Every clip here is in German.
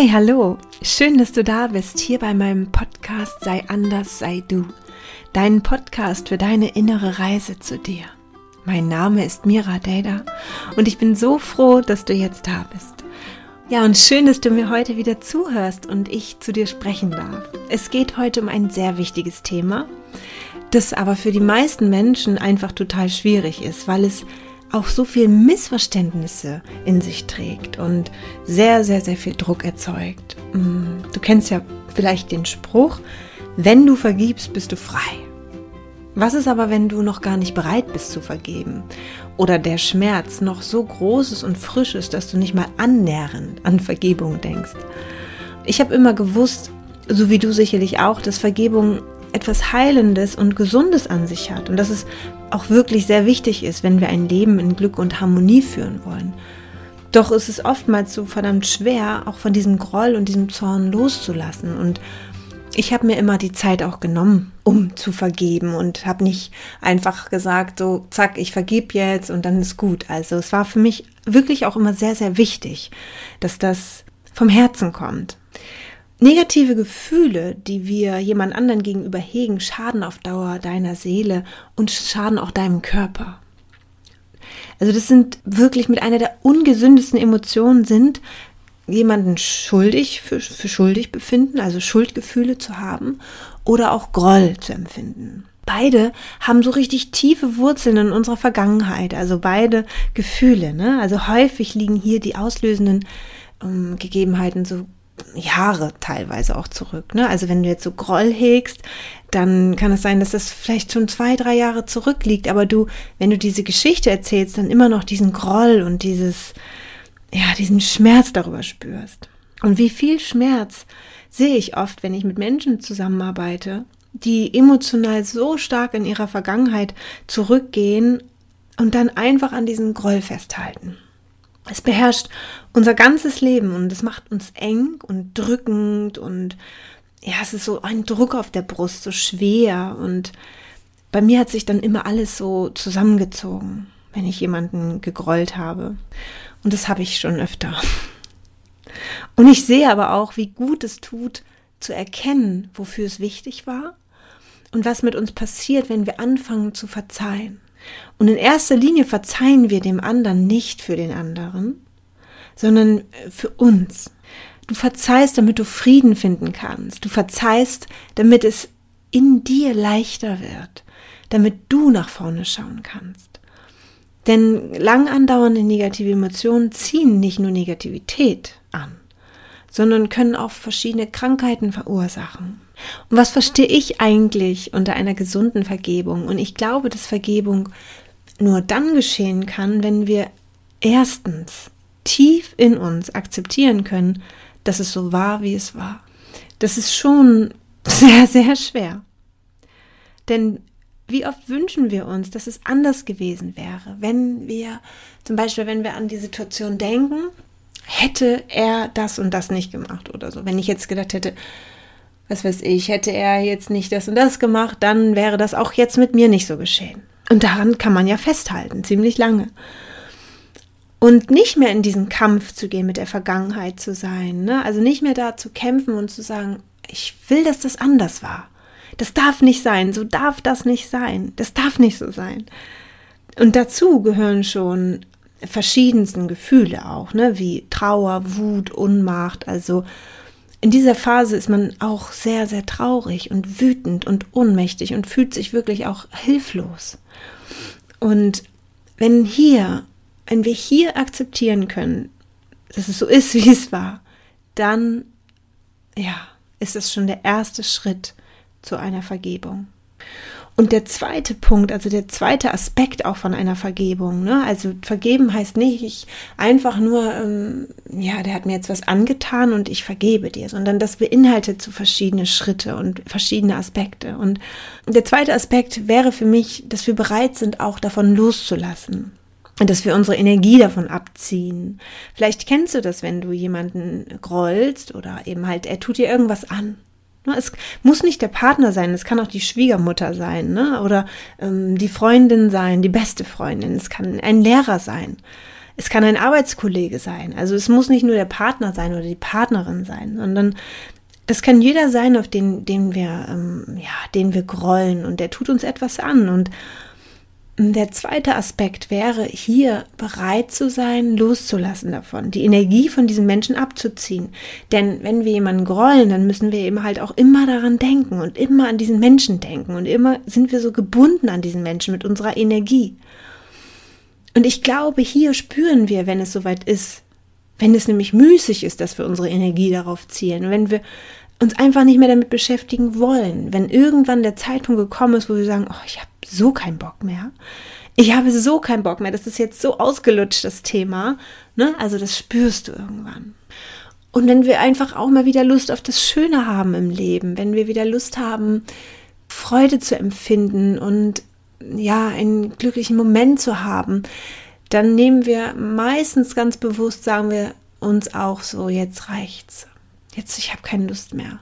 Hey, hallo! Schön, dass du da bist, hier bei meinem Podcast Sei anders, sei du. Deinen Podcast für deine innere Reise zu dir. Mein Name ist Mira Deda und ich bin so froh, dass du jetzt da bist. Ja, und schön, dass du mir heute wieder zuhörst und ich zu dir sprechen darf. Es geht heute um ein sehr wichtiges Thema, das aber für die meisten Menschen einfach total schwierig ist, weil es auch so viel Missverständnisse in sich trägt und sehr, sehr, sehr viel Druck erzeugt. Mm, du kennst ja vielleicht den Spruch, wenn du vergibst, bist du frei. Was ist aber, wenn du noch gar nicht bereit bist zu vergeben? Oder der Schmerz noch so groß ist und frisch ist, dass du nicht mal annähernd an Vergebung denkst? Ich habe immer gewusst, so wie du sicherlich auch, dass Vergebung etwas Heilendes und Gesundes an sich hat und dass es auch wirklich sehr wichtig ist, wenn wir ein Leben in Glück und Harmonie führen wollen. Doch ist es oftmals so verdammt schwer, auch von diesem Groll und diesem Zorn loszulassen. Und ich habe mir immer die Zeit auch genommen, um zu vergeben und habe nicht einfach gesagt, so, zack, ich vergib jetzt und dann ist gut. Also es war für mich wirklich auch immer sehr, sehr wichtig, dass das vom Herzen kommt. Negative Gefühle, die wir jemand anderen gegenüber hegen, schaden auf Dauer deiner Seele und schaden auch deinem Körper. Also das sind wirklich mit einer der ungesündesten Emotionen sind, jemanden schuldig für, für schuldig befinden, also Schuldgefühle zu haben oder auch Groll zu empfinden. Beide haben so richtig tiefe Wurzeln in unserer Vergangenheit, also beide Gefühle. Ne? Also häufig liegen hier die auslösenden ähm, Gegebenheiten so Jahre teilweise auch zurück. Ne? Also wenn du jetzt so Groll hegst, dann kann es sein, dass das vielleicht schon zwei, drei Jahre zurückliegt, aber du, wenn du diese Geschichte erzählst, dann immer noch diesen Groll und dieses, ja, diesen Schmerz darüber spürst. Und wie viel Schmerz sehe ich oft, wenn ich mit Menschen zusammenarbeite, die emotional so stark in ihrer Vergangenheit zurückgehen und dann einfach an diesen Groll festhalten. Es beherrscht unser ganzes Leben und es macht uns eng und drückend und ja, es ist so ein Druck auf der Brust, so schwer und bei mir hat sich dann immer alles so zusammengezogen, wenn ich jemanden gegrollt habe. Und das habe ich schon öfter. Und ich sehe aber auch, wie gut es tut, zu erkennen, wofür es wichtig war und was mit uns passiert, wenn wir anfangen zu verzeihen. Und in erster Linie verzeihen wir dem anderen nicht für den anderen, sondern für uns. Du verzeihst, damit du Frieden finden kannst. Du verzeihst, damit es in dir leichter wird, damit du nach vorne schauen kannst. Denn lang andauernde negative Emotionen ziehen nicht nur Negativität sondern können auch verschiedene Krankheiten verursachen. Und was verstehe ich eigentlich unter einer gesunden Vergebung? Und ich glaube, dass Vergebung nur dann geschehen kann, wenn wir erstens tief in uns akzeptieren können, dass es so war, wie es war. Das ist schon sehr, sehr schwer. Denn wie oft wünschen wir uns, dass es anders gewesen wäre, wenn wir, zum Beispiel, wenn wir an die Situation denken, hätte er das und das nicht gemacht oder so. Wenn ich jetzt gedacht hätte, was weiß ich, hätte er jetzt nicht das und das gemacht, dann wäre das auch jetzt mit mir nicht so geschehen. Und daran kann man ja festhalten, ziemlich lange. Und nicht mehr in diesen Kampf zu gehen, mit der Vergangenheit zu sein. Ne? Also nicht mehr da zu kämpfen und zu sagen, ich will, dass das anders war. Das darf nicht sein, so darf das nicht sein. Das darf nicht so sein. Und dazu gehören schon verschiedensten Gefühle auch, ne? wie Trauer, Wut, Unmacht, also in dieser Phase ist man auch sehr, sehr traurig und wütend und ohnmächtig und fühlt sich wirklich auch hilflos. Und wenn hier, wenn wir hier akzeptieren können, dass es so ist, wie es war, dann, ja, ist es schon der erste Schritt zu einer Vergebung. Und der zweite Punkt, also der zweite Aspekt auch von einer Vergebung, ne? also vergeben heißt nicht, ich einfach nur, ähm, ja, der hat mir jetzt was angetan und ich vergebe dir, sondern das beinhaltet so verschiedene Schritte und verschiedene Aspekte. Und der zweite Aspekt wäre für mich, dass wir bereit sind, auch davon loszulassen dass wir unsere Energie davon abziehen. Vielleicht kennst du das, wenn du jemanden grollst oder eben halt, er tut dir irgendwas an es muss nicht der Partner sein, es kann auch die Schwiegermutter sein, ne? oder ähm, die Freundin sein, die beste Freundin, es kann ein Lehrer sein. Es kann ein Arbeitskollege sein. Also es muss nicht nur der Partner sein oder die Partnerin sein, sondern das kann jeder sein, auf den, den wir, ähm, ja, den wir grollen und der tut uns etwas an. Und der zweite Aspekt wäre, hier bereit zu sein, loszulassen davon, die Energie von diesem Menschen abzuziehen. Denn wenn wir jemanden grollen, dann müssen wir eben halt auch immer daran denken und immer an diesen Menschen denken und immer sind wir so gebunden an diesen Menschen mit unserer Energie. Und ich glaube, hier spüren wir, wenn es soweit ist, wenn es nämlich müßig ist, dass wir unsere Energie darauf zielen, wenn wir uns einfach nicht mehr damit beschäftigen wollen, wenn irgendwann der Zeitpunkt gekommen ist, wo wir sagen, oh, ich habe so keinen Bock mehr. Ich habe so keinen Bock mehr. Das ist jetzt so ausgelutscht, das Thema. Ne? Also das spürst du irgendwann. Und wenn wir einfach auch mal wieder Lust auf das Schöne haben im Leben, wenn wir wieder Lust haben, Freude zu empfinden und ja, einen glücklichen Moment zu haben, dann nehmen wir meistens ganz bewusst, sagen wir uns auch so, jetzt reicht's. Jetzt, ich habe keine Lust mehr.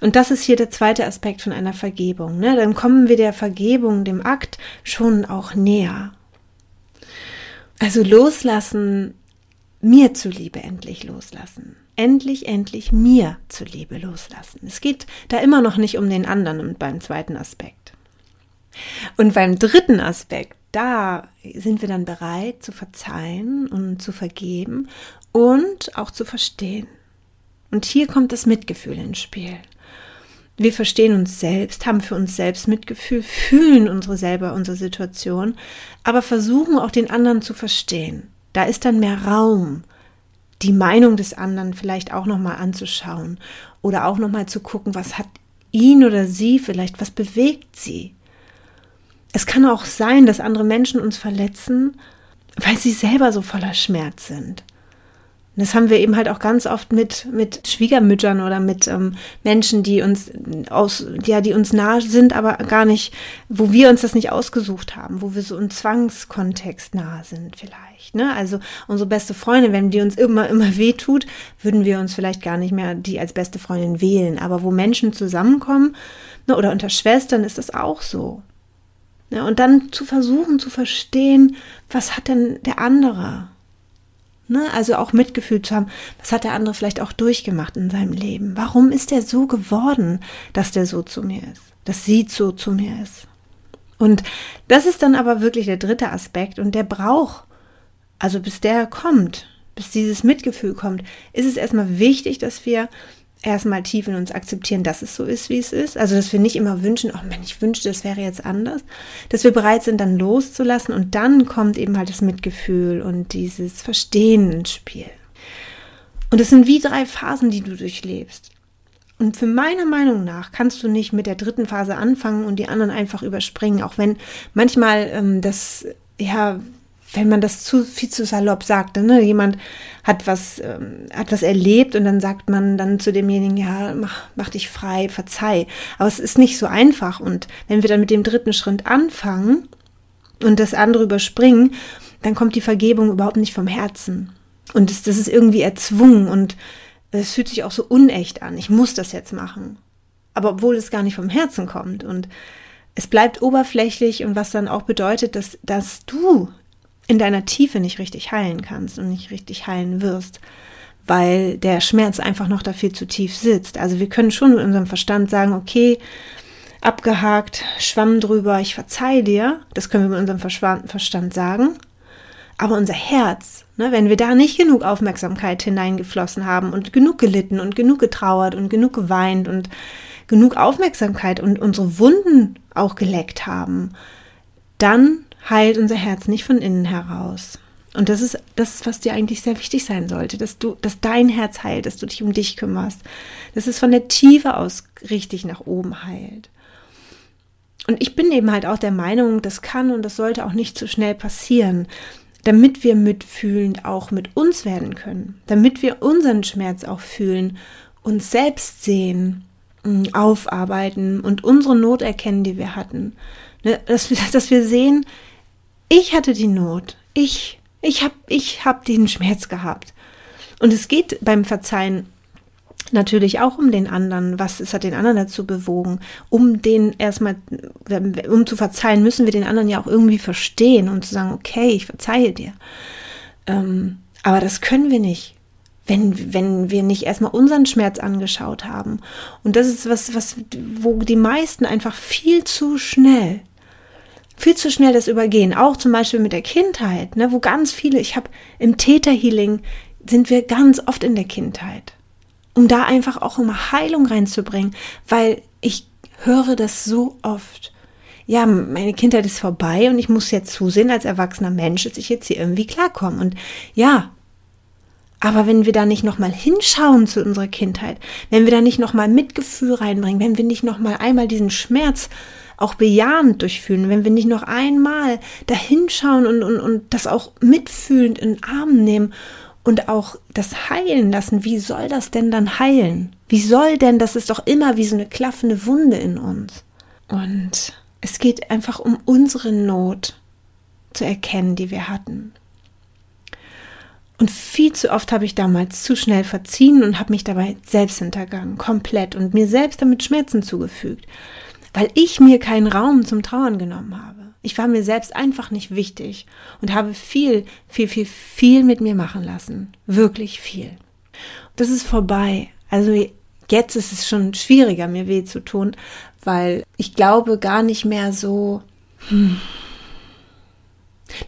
Und das ist hier der zweite Aspekt von einer Vergebung. Ne? Dann kommen wir der Vergebung, dem Akt, schon auch näher. Also loslassen, mir zuliebe endlich loslassen. Endlich, endlich mir zuliebe loslassen. Es geht da immer noch nicht um den anderen und beim zweiten Aspekt. Und beim dritten Aspekt, da sind wir dann bereit zu verzeihen und zu vergeben und auch zu verstehen. Und hier kommt das Mitgefühl ins Spiel. Wir verstehen uns selbst, haben für uns selbst Mitgefühl, fühlen unsere selber unsere Situation, aber versuchen auch den anderen zu verstehen. Da ist dann mehr Raum, die Meinung des anderen vielleicht auch noch mal anzuschauen oder auch noch mal zu gucken, was hat ihn oder sie vielleicht, was bewegt sie. Es kann auch sein, dass andere Menschen uns verletzen, weil sie selber so voller Schmerz sind das haben wir eben halt auch ganz oft mit, mit Schwiegermüttern oder mit ähm, Menschen, die uns aus, ja, die uns nahe sind, aber gar nicht, wo wir uns das nicht ausgesucht haben, wo wir so im Zwangskontext nahe sind vielleicht. Ne? Also unsere beste Freundin, wenn die uns immer, immer weh tut, würden wir uns vielleicht gar nicht mehr die als beste Freundin wählen. Aber wo Menschen zusammenkommen, ne, oder unter Schwestern ist das auch so. Ne? Und dann zu versuchen zu verstehen, was hat denn der andere? Ne? Also auch Mitgefühl zu haben, was hat der andere vielleicht auch durchgemacht in seinem Leben? Warum ist er so geworden, dass der so zu mir ist, dass sie so zu mir ist? Und das ist dann aber wirklich der dritte Aspekt und der braucht, also bis der kommt, bis dieses Mitgefühl kommt, ist es erstmal wichtig, dass wir erstmal tief in uns akzeptieren, dass es so ist, wie es ist. Also, dass wir nicht immer wünschen, oh Mann, ich wünschte, das wäre jetzt anders. Dass wir bereit sind, dann loszulassen und dann kommt eben halt das Mitgefühl und dieses Verstehen ins Spiel. Und es sind wie drei Phasen, die du durchlebst. Und für meiner Meinung nach kannst du nicht mit der dritten Phase anfangen und die anderen einfach überspringen, auch wenn manchmal ähm, das ja wenn man das zu viel zu salopp sagt, ne? jemand hat was, ähm, hat was erlebt und dann sagt man dann zu demjenigen, ja, mach, mach dich frei, verzeih. Aber es ist nicht so einfach. Und wenn wir dann mit dem dritten Schritt anfangen und das andere überspringen, dann kommt die Vergebung überhaupt nicht vom Herzen. Und das, das ist irgendwie erzwungen und es fühlt sich auch so unecht an. Ich muss das jetzt machen. Aber obwohl es gar nicht vom Herzen kommt und es bleibt oberflächlich und was dann auch bedeutet, dass, dass du in deiner Tiefe nicht richtig heilen kannst und nicht richtig heilen wirst, weil der Schmerz einfach noch da viel zu tief sitzt. Also wir können schon mit unserem Verstand sagen, okay, abgehakt, Schwamm drüber, ich verzeih dir. Das können wir mit unserem Verstand sagen. Aber unser Herz, ne, wenn wir da nicht genug Aufmerksamkeit hineingeflossen haben und genug gelitten und genug getrauert und genug geweint und genug Aufmerksamkeit und unsere Wunden auch geleckt haben, dann heilt unser Herz nicht von innen heraus. Und das ist das, was dir eigentlich sehr wichtig sein sollte, dass du, dass dein Herz heilt, dass du dich um dich kümmerst, dass es von der Tiefe aus richtig nach oben heilt. Und ich bin eben halt auch der Meinung, das kann und das sollte auch nicht zu so schnell passieren, damit wir mitfühlend auch mit uns werden können, damit wir unseren Schmerz auch fühlen, uns selbst sehen, mm, aufarbeiten und unsere Not erkennen, die wir hatten. Ne, dass wir, dass wir sehen, ich hatte die Not. Ich, ich habe ich hab diesen Schmerz gehabt. Und es geht beim Verzeihen natürlich auch um den anderen. Was ist, hat den anderen dazu bewogen? Um den erstmal, um zu verzeihen, müssen wir den anderen ja auch irgendwie verstehen und zu sagen, okay, ich verzeihe dir. Ähm, aber das können wir nicht, wenn, wenn wir nicht erstmal unseren Schmerz angeschaut haben. Und das ist was, was, wo die meisten einfach viel zu schnell, viel zu schnell das übergehen. Auch zum Beispiel mit der Kindheit, ne, wo ganz viele, ich habe im Täterhealing sind wir ganz oft in der Kindheit, um da einfach auch immer Heilung reinzubringen, weil ich höre das so oft. Ja, meine Kindheit ist vorbei und ich muss jetzt zusehen als erwachsener Mensch, dass ich jetzt hier irgendwie klarkomme. Und ja, aber wenn wir da nicht nochmal hinschauen zu unserer Kindheit, wenn wir da nicht nochmal Mitgefühl reinbringen, wenn wir nicht nochmal einmal diesen Schmerz auch bejahend durchfühlen, wenn wir nicht noch einmal da hinschauen und, und, und das auch mitfühlend in den Arm nehmen und auch das heilen lassen, wie soll das denn dann heilen? Wie soll denn, das ist doch immer wie so eine klaffende Wunde in uns. Und es geht einfach um unsere Not zu erkennen, die wir hatten. Und viel zu oft habe ich damals zu schnell verziehen und habe mich dabei selbst hintergangen, komplett und mir selbst damit Schmerzen zugefügt, weil ich mir keinen Raum zum Trauern genommen habe. Ich war mir selbst einfach nicht wichtig und habe viel, viel, viel, viel mit mir machen lassen. Wirklich viel. Das ist vorbei. Also jetzt ist es schon schwieriger, mir weh zu tun, weil ich glaube gar nicht mehr so, hm,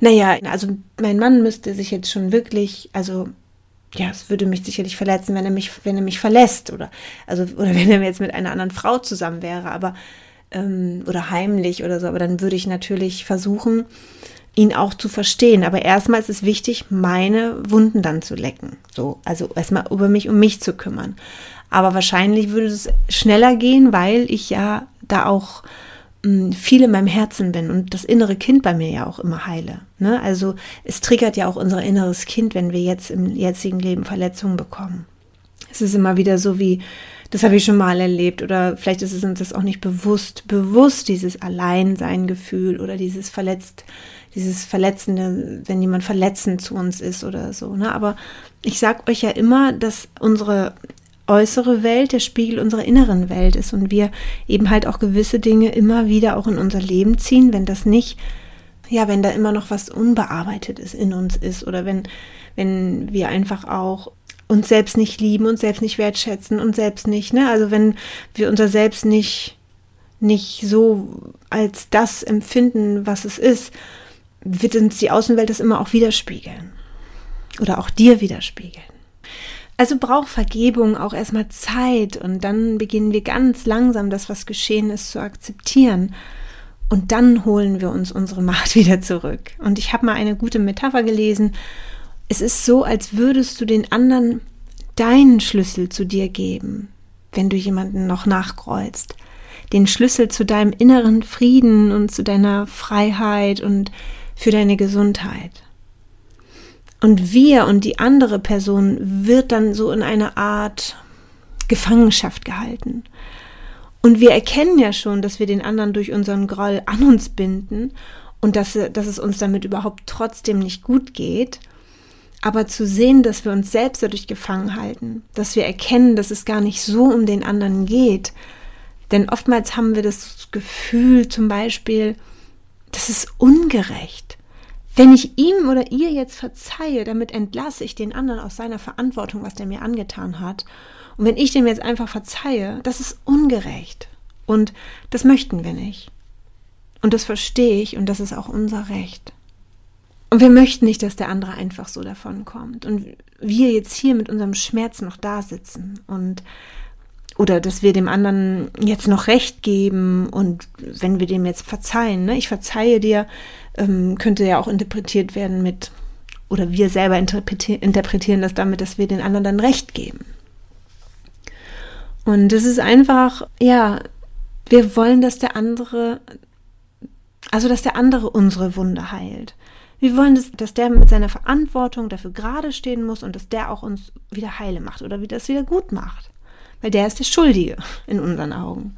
naja, also mein Mann müsste sich jetzt schon wirklich, also ja, es würde mich sicherlich verletzen, wenn er mich, wenn er mich verlässt oder also oder wenn er jetzt mit einer anderen Frau zusammen wäre, aber ähm, oder heimlich oder so, aber dann würde ich natürlich versuchen, ihn auch zu verstehen. Aber erstmal ist es wichtig, meine Wunden dann zu lecken. So, also erstmal über mich um mich zu kümmern. Aber wahrscheinlich würde es schneller gehen, weil ich ja da auch viel in meinem Herzen bin und das innere Kind bei mir ja auch immer heile. Ne? Also es triggert ja auch unser inneres Kind, wenn wir jetzt im jetzigen Leben Verletzungen bekommen. Es ist immer wieder so wie, das habe ich schon mal erlebt oder vielleicht ist es uns das auch nicht bewusst, bewusst dieses Alleinsein-Gefühl oder dieses verletzt, dieses Verletzende, wenn jemand verletzend zu uns ist oder so. Ne? Aber ich sag euch ja immer, dass unsere äußere Welt der Spiegel unserer inneren Welt ist und wir eben halt auch gewisse Dinge immer wieder auch in unser Leben ziehen, wenn das nicht, ja, wenn da immer noch was unbearbeitet ist in uns ist oder wenn, wenn wir einfach auch uns selbst nicht lieben, uns selbst nicht wertschätzen und selbst nicht, ne? Also wenn wir unser Selbst nicht, nicht so als das empfinden, was es ist, wird uns die Außenwelt das immer auch widerspiegeln. Oder auch dir widerspiegeln. Also braucht Vergebung auch erstmal Zeit und dann beginnen wir ganz langsam das, was geschehen ist, zu akzeptieren. Und dann holen wir uns unsere Macht wieder zurück. Und ich habe mal eine gute Metapher gelesen. Es ist so, als würdest du den anderen deinen Schlüssel zu dir geben, wenn du jemanden noch nachkreuzt. Den Schlüssel zu deinem inneren Frieden und zu deiner Freiheit und für deine Gesundheit. Und wir und die andere Person wird dann so in eine Art Gefangenschaft gehalten. Und wir erkennen ja schon, dass wir den anderen durch unseren Groll an uns binden und dass, dass es uns damit überhaupt trotzdem nicht gut geht. Aber zu sehen, dass wir uns selbst dadurch gefangen halten, dass wir erkennen, dass es gar nicht so um den anderen geht. Denn oftmals haben wir das Gefühl zum Beispiel, das ist ungerecht. Wenn ich ihm oder ihr jetzt verzeihe, damit entlasse ich den anderen aus seiner Verantwortung, was der mir angetan hat. Und wenn ich dem jetzt einfach verzeihe, das ist ungerecht. Und das möchten wir nicht. Und das verstehe ich und das ist auch unser Recht. Und wir möchten nicht, dass der andere einfach so davon kommt. Und wir jetzt hier mit unserem Schmerz noch da sitzen und oder dass wir dem anderen jetzt noch Recht geben und wenn wir dem jetzt verzeihen, ne, ich verzeihe dir, ähm, könnte ja auch interpretiert werden mit, oder wir selber interpretieren, interpretieren das damit, dass wir den anderen dann Recht geben. Und es ist einfach, ja, wir wollen, dass der andere, also dass der andere unsere Wunde heilt. Wir wollen, dass, dass der mit seiner Verantwortung dafür gerade stehen muss und dass der auch uns wieder heile macht oder wieder das wieder gut macht. Weil der ist der Schuldige in unseren Augen.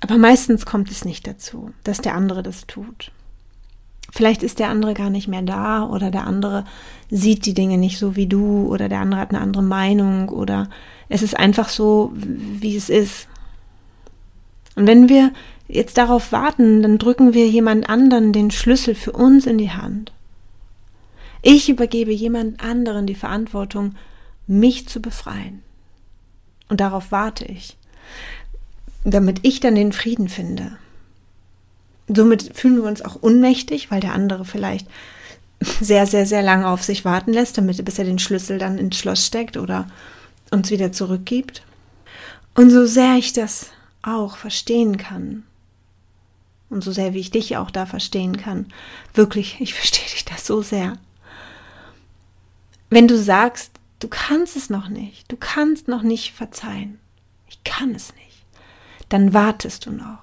Aber meistens kommt es nicht dazu, dass der andere das tut. Vielleicht ist der andere gar nicht mehr da oder der andere sieht die Dinge nicht so wie du oder der andere hat eine andere Meinung oder es ist einfach so, wie es ist. Und wenn wir jetzt darauf warten, dann drücken wir jemand anderen den Schlüssel für uns in die Hand. Ich übergebe jemand anderen die Verantwortung, mich zu befreien. Und darauf warte ich, damit ich dann den Frieden finde. Somit fühlen wir uns auch unmächtig, weil der andere vielleicht sehr, sehr, sehr lange auf sich warten lässt, damit bis er den Schlüssel dann ins Schloss steckt oder uns wieder zurückgibt. Und so sehr ich das auch verstehen kann, und so sehr wie ich dich auch da verstehen kann, wirklich, ich verstehe dich da so sehr. Wenn du sagst, du kannst es noch nicht, du kannst noch nicht verzeihen, ich kann es nicht, dann wartest du noch.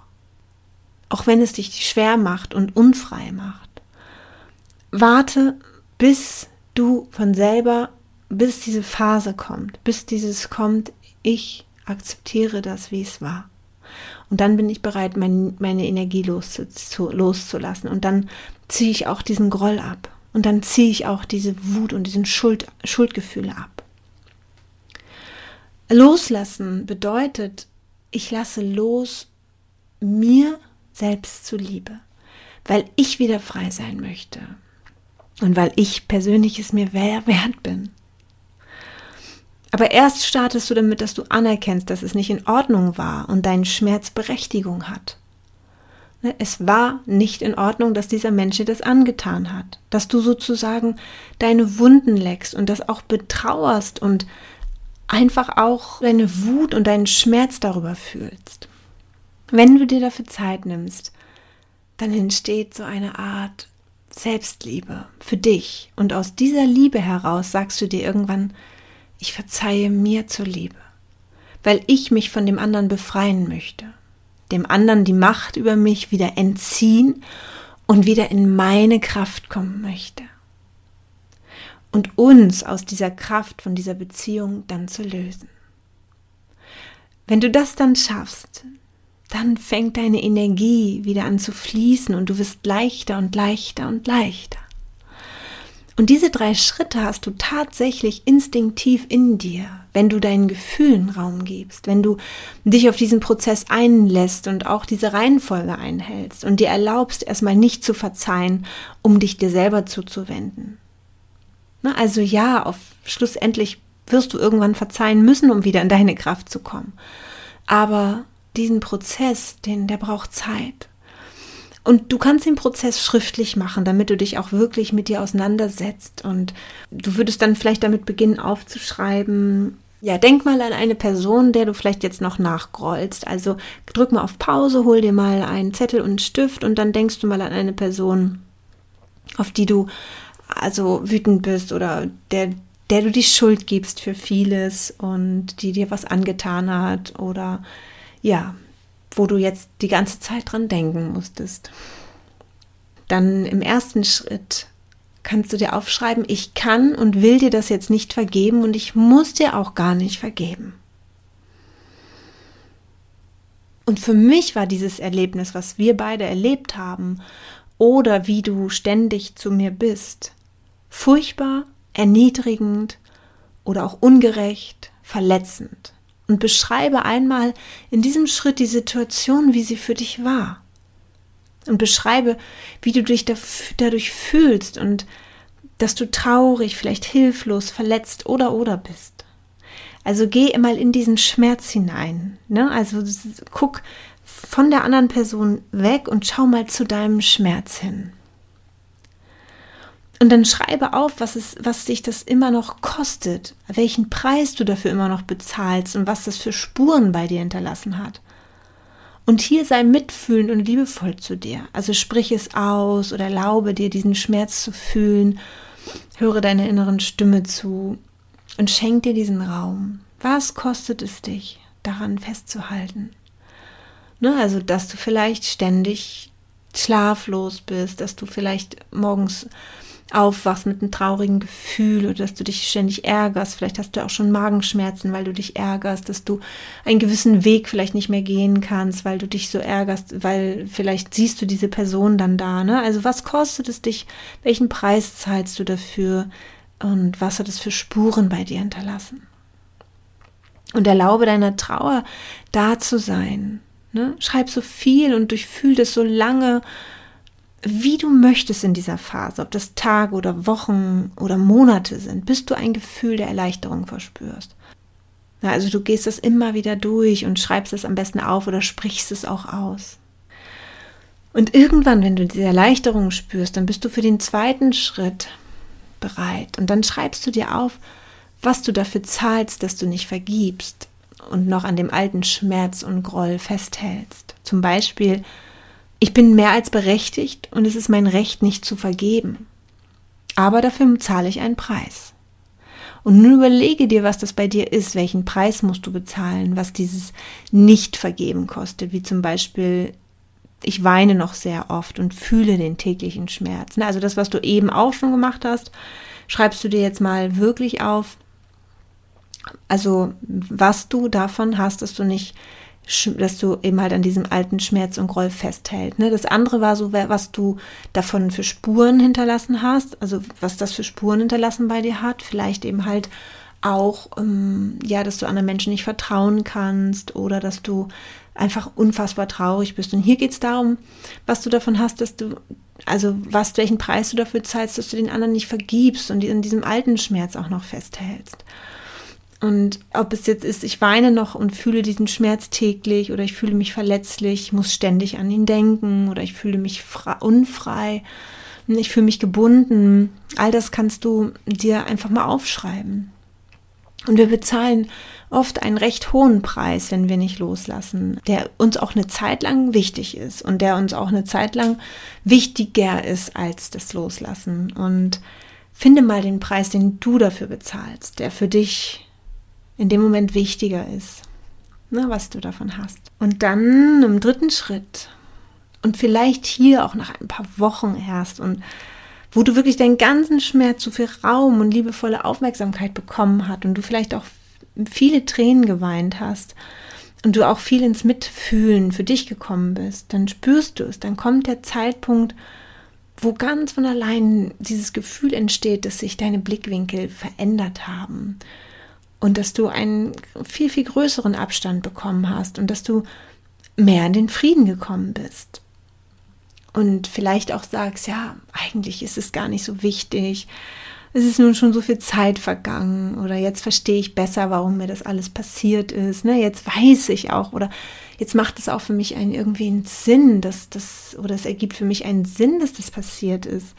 Auch wenn es dich schwer macht und unfrei macht. Warte, bis du von selber, bis diese Phase kommt, bis dieses kommt, ich akzeptiere das, wie es war. Und dann bin ich bereit, mein, meine Energie loszu, loszulassen. Und dann ziehe ich auch diesen Groll ab. Und dann ziehe ich auch diese Wut und diesen Schuld, Schuldgefühle ab. Loslassen bedeutet, ich lasse los mir selbst zuliebe, weil ich wieder frei sein möchte und weil ich persönlich es mir wert bin. Aber erst startest du damit, dass du anerkennst, dass es nicht in Ordnung war und dein Schmerz Berechtigung hat. Ne, es war nicht in Ordnung, dass dieser Mensch dir das angetan hat, dass du sozusagen deine Wunden leckst und das auch betrauerst und einfach auch deine Wut und deinen Schmerz darüber fühlst. Wenn du dir dafür Zeit nimmst, dann entsteht so eine Art Selbstliebe für dich und aus dieser Liebe heraus sagst du dir irgendwann, ich verzeihe mir zur Liebe, weil ich mich von dem anderen befreien möchte, dem anderen die Macht über mich wieder entziehen und wieder in meine Kraft kommen möchte. Und uns aus dieser Kraft von dieser Beziehung dann zu lösen. Wenn du das dann schaffst, dann fängt deine Energie wieder an zu fließen und du wirst leichter und leichter und leichter. Und diese drei Schritte hast du tatsächlich instinktiv in dir, wenn du deinen Gefühlen Raum gibst, wenn du dich auf diesen Prozess einlässt und auch diese Reihenfolge einhältst und dir erlaubst, erstmal nicht zu verzeihen, um dich dir selber zuzuwenden. Na, also ja, auf schlussendlich wirst du irgendwann verzeihen müssen, um wieder in deine Kraft zu kommen. Aber diesen Prozess, den, der braucht Zeit. Und du kannst den Prozess schriftlich machen, damit du dich auch wirklich mit dir auseinandersetzt. Und du würdest dann vielleicht damit beginnen aufzuschreiben. Ja, denk mal an eine Person, der du vielleicht jetzt noch nachgrollst. Also drück mal auf Pause, hol dir mal einen Zettel und einen Stift und dann denkst du mal an eine Person, auf die du also wütend bist oder der, der du die Schuld gibst für vieles und die dir was angetan hat oder ja, wo du jetzt die ganze Zeit dran denken musstest. Dann im ersten Schritt kannst du dir aufschreiben, ich kann und will dir das jetzt nicht vergeben und ich muss dir auch gar nicht vergeben. Und für mich war dieses Erlebnis, was wir beide erlebt haben, oder wie du ständig zu mir bist, furchtbar, erniedrigend oder auch ungerecht, verletzend und beschreibe einmal in diesem Schritt die Situation, wie sie für dich war. Und beschreibe, wie du dich dadurch fühlst und dass du traurig, vielleicht hilflos, verletzt oder oder bist. Also geh mal in diesen Schmerz hinein. Ne? Also guck von der anderen Person weg und schau mal zu deinem Schmerz hin. Und dann schreibe auf, was, es, was dich das immer noch kostet, welchen Preis du dafür immer noch bezahlst und was das für Spuren bei dir hinterlassen hat. Und hier sei mitfühlend und liebevoll zu dir. Also sprich es aus oder erlaube dir, diesen Schmerz zu fühlen. Höre deiner inneren Stimme zu und schenk dir diesen Raum. Was kostet es dich, daran festzuhalten? Ne, also, dass du vielleicht ständig schlaflos bist, dass du vielleicht morgens aufwachst mit einem traurigen Gefühl oder dass du dich ständig ärgerst. Vielleicht hast du auch schon Magenschmerzen, weil du dich ärgerst, dass du einen gewissen Weg vielleicht nicht mehr gehen kannst, weil du dich so ärgerst, weil vielleicht siehst du diese Person dann da. Ne? Also was kostet es dich? Welchen Preis zahlst du dafür? Und was hat es für Spuren bei dir hinterlassen? Und erlaube deiner Trauer da zu sein. Ne? Schreib so viel und durchfühl das so lange, wie du möchtest in dieser Phase, ob das Tage oder Wochen oder Monate sind, bis du ein Gefühl der Erleichterung verspürst. Also du gehst das immer wieder durch und schreibst es am besten auf oder sprichst es auch aus. Und irgendwann, wenn du diese Erleichterung spürst, dann bist du für den zweiten Schritt bereit. Und dann schreibst du dir auf, was du dafür zahlst, dass du nicht vergibst und noch an dem alten Schmerz und Groll festhältst. Zum Beispiel, ich bin mehr als berechtigt und es ist mein Recht, nicht zu vergeben. Aber dafür zahle ich einen Preis. Und nun überlege dir, was das bei dir ist, welchen Preis musst du bezahlen, was dieses Nicht-Vergeben kostet, wie zum Beispiel, ich weine noch sehr oft und fühle den täglichen Schmerz. Also das, was du eben auch schon gemacht hast, schreibst du dir jetzt mal wirklich auf, also was du davon hast, dass du nicht dass du eben halt an diesem alten Schmerz und Groll festhält. Ne? Das andere war so, was du davon für Spuren hinterlassen hast, also was das für Spuren hinterlassen bei dir hat. Vielleicht eben halt auch, ähm, ja, dass du anderen Menschen nicht vertrauen kannst oder dass du einfach unfassbar traurig bist. Und hier geht es darum, was du davon hast, dass du, also was, welchen Preis du dafür zahlst, dass du den anderen nicht vergibst und in diesem alten Schmerz auch noch festhältst. Und ob es jetzt ist, ich weine noch und fühle diesen Schmerz täglich oder ich fühle mich verletzlich, muss ständig an ihn denken oder ich fühle mich unfrei, ich fühle mich gebunden. All das kannst du dir einfach mal aufschreiben. Und wir bezahlen oft einen recht hohen Preis, wenn wir nicht loslassen, der uns auch eine Zeit lang wichtig ist und der uns auch eine Zeit lang wichtiger ist als das Loslassen. Und finde mal den Preis, den du dafür bezahlst, der für dich in dem Moment wichtiger ist, ne, was du davon hast. Und dann im dritten Schritt und vielleicht hier auch nach ein paar Wochen erst und wo du wirklich deinen ganzen Schmerz so viel Raum und liebevolle Aufmerksamkeit bekommen hat und du vielleicht auch viele Tränen geweint hast und du auch viel ins Mitfühlen für dich gekommen bist, dann spürst du es, dann kommt der Zeitpunkt, wo ganz von allein dieses Gefühl entsteht, dass sich deine Blickwinkel verändert haben und dass du einen viel, viel größeren Abstand bekommen hast und dass du mehr in den Frieden gekommen bist. Und vielleicht auch sagst, ja, eigentlich ist es gar nicht so wichtig. Es ist nun schon so viel Zeit vergangen oder jetzt verstehe ich besser, warum mir das alles passiert ist. Ne? Jetzt weiß ich auch oder jetzt macht es auch für mich einen irgendwie einen Sinn, dass das oder es ergibt für mich einen Sinn, dass das passiert ist.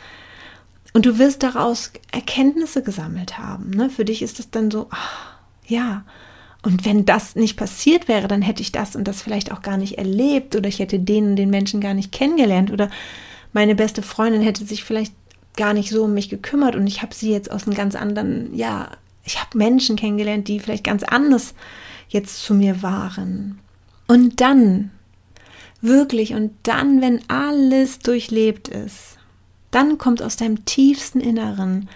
Und du wirst daraus Erkenntnisse gesammelt haben. Ne? Für dich ist das dann so, ach, ja. Und wenn das nicht passiert wäre, dann hätte ich das und das vielleicht auch gar nicht erlebt oder ich hätte den und den Menschen gar nicht kennengelernt oder meine beste Freundin hätte sich vielleicht gar nicht so um mich gekümmert und ich habe sie jetzt aus einem ganz anderen, ja, ich habe Menschen kennengelernt, die vielleicht ganz anders jetzt zu mir waren. Und dann, wirklich, und dann, wenn alles durchlebt ist, dann kommt aus deinem tiefsten Inneren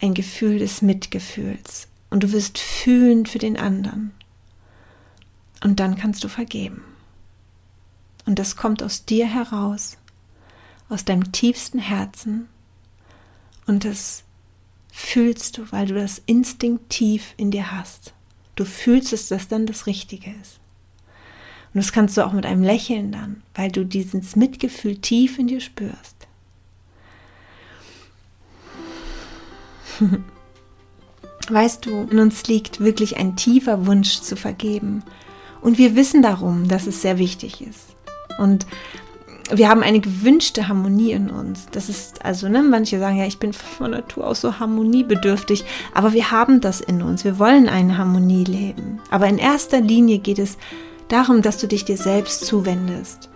ein Gefühl des Mitgefühls und du wirst fühlen für den anderen. Und dann kannst du vergeben. Und das kommt aus dir heraus, aus deinem tiefsten Herzen. Und das fühlst du, weil du das instinktiv in dir hast. Du fühlst es, dass dann das Richtige ist. Und das kannst du auch mit einem Lächeln dann, weil du dieses Mitgefühl tief in dir spürst. Weißt du, in uns liegt wirklich ein tiefer Wunsch zu vergeben. Und wir wissen darum, dass es sehr wichtig ist. Und wir haben eine gewünschte Harmonie in uns. Das ist also, ne, manche sagen ja, ich bin von Natur aus so harmoniebedürftig, aber wir haben das in uns. Wir wollen eine Harmonie leben. Aber in erster Linie geht es darum, dass du dich dir selbst zuwendest.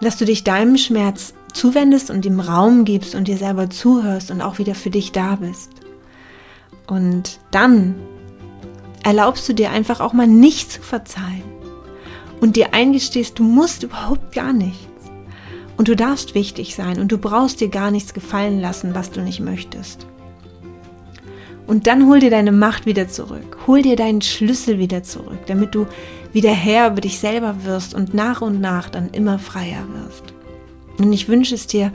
Dass du dich deinem Schmerz zuwendest und ihm Raum gibst und dir selber zuhörst und auch wieder für dich da bist. Und dann erlaubst du dir einfach auch mal nicht zu verzeihen und dir eingestehst, du musst überhaupt gar nichts. Und du darfst wichtig sein und du brauchst dir gar nichts gefallen lassen, was du nicht möchtest. Und dann hol dir deine Macht wieder zurück. Hol dir deinen Schlüssel wieder zurück, damit du wieder Herr über dich selber wirst und nach und nach dann immer freier wirst. Und ich wünsche es dir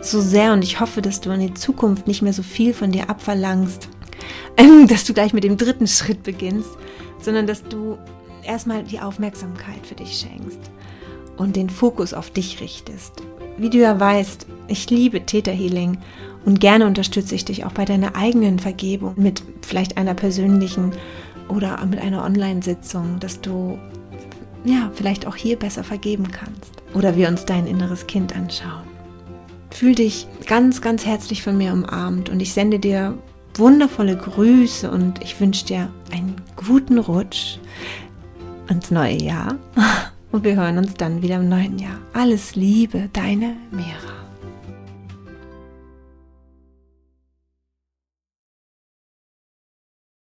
so sehr und ich hoffe, dass du in die Zukunft nicht mehr so viel von dir abverlangst, dass du gleich mit dem dritten Schritt beginnst, sondern dass du erstmal die Aufmerksamkeit für dich schenkst und den Fokus auf dich richtest wie du ja weißt, ich liebe Theta Healing und gerne unterstütze ich dich auch bei deiner eigenen Vergebung mit vielleicht einer persönlichen oder mit einer Online-Sitzung, dass du ja vielleicht auch hier besser vergeben kannst oder wir uns dein inneres Kind anschauen. Fühl dich ganz, ganz herzlich von mir umarmt und ich sende dir wundervolle Grüße und ich wünsche dir einen guten Rutsch ins neue Jahr. Und wir hören uns dann wieder im neuen Jahr. Alles Liebe, deine Mira.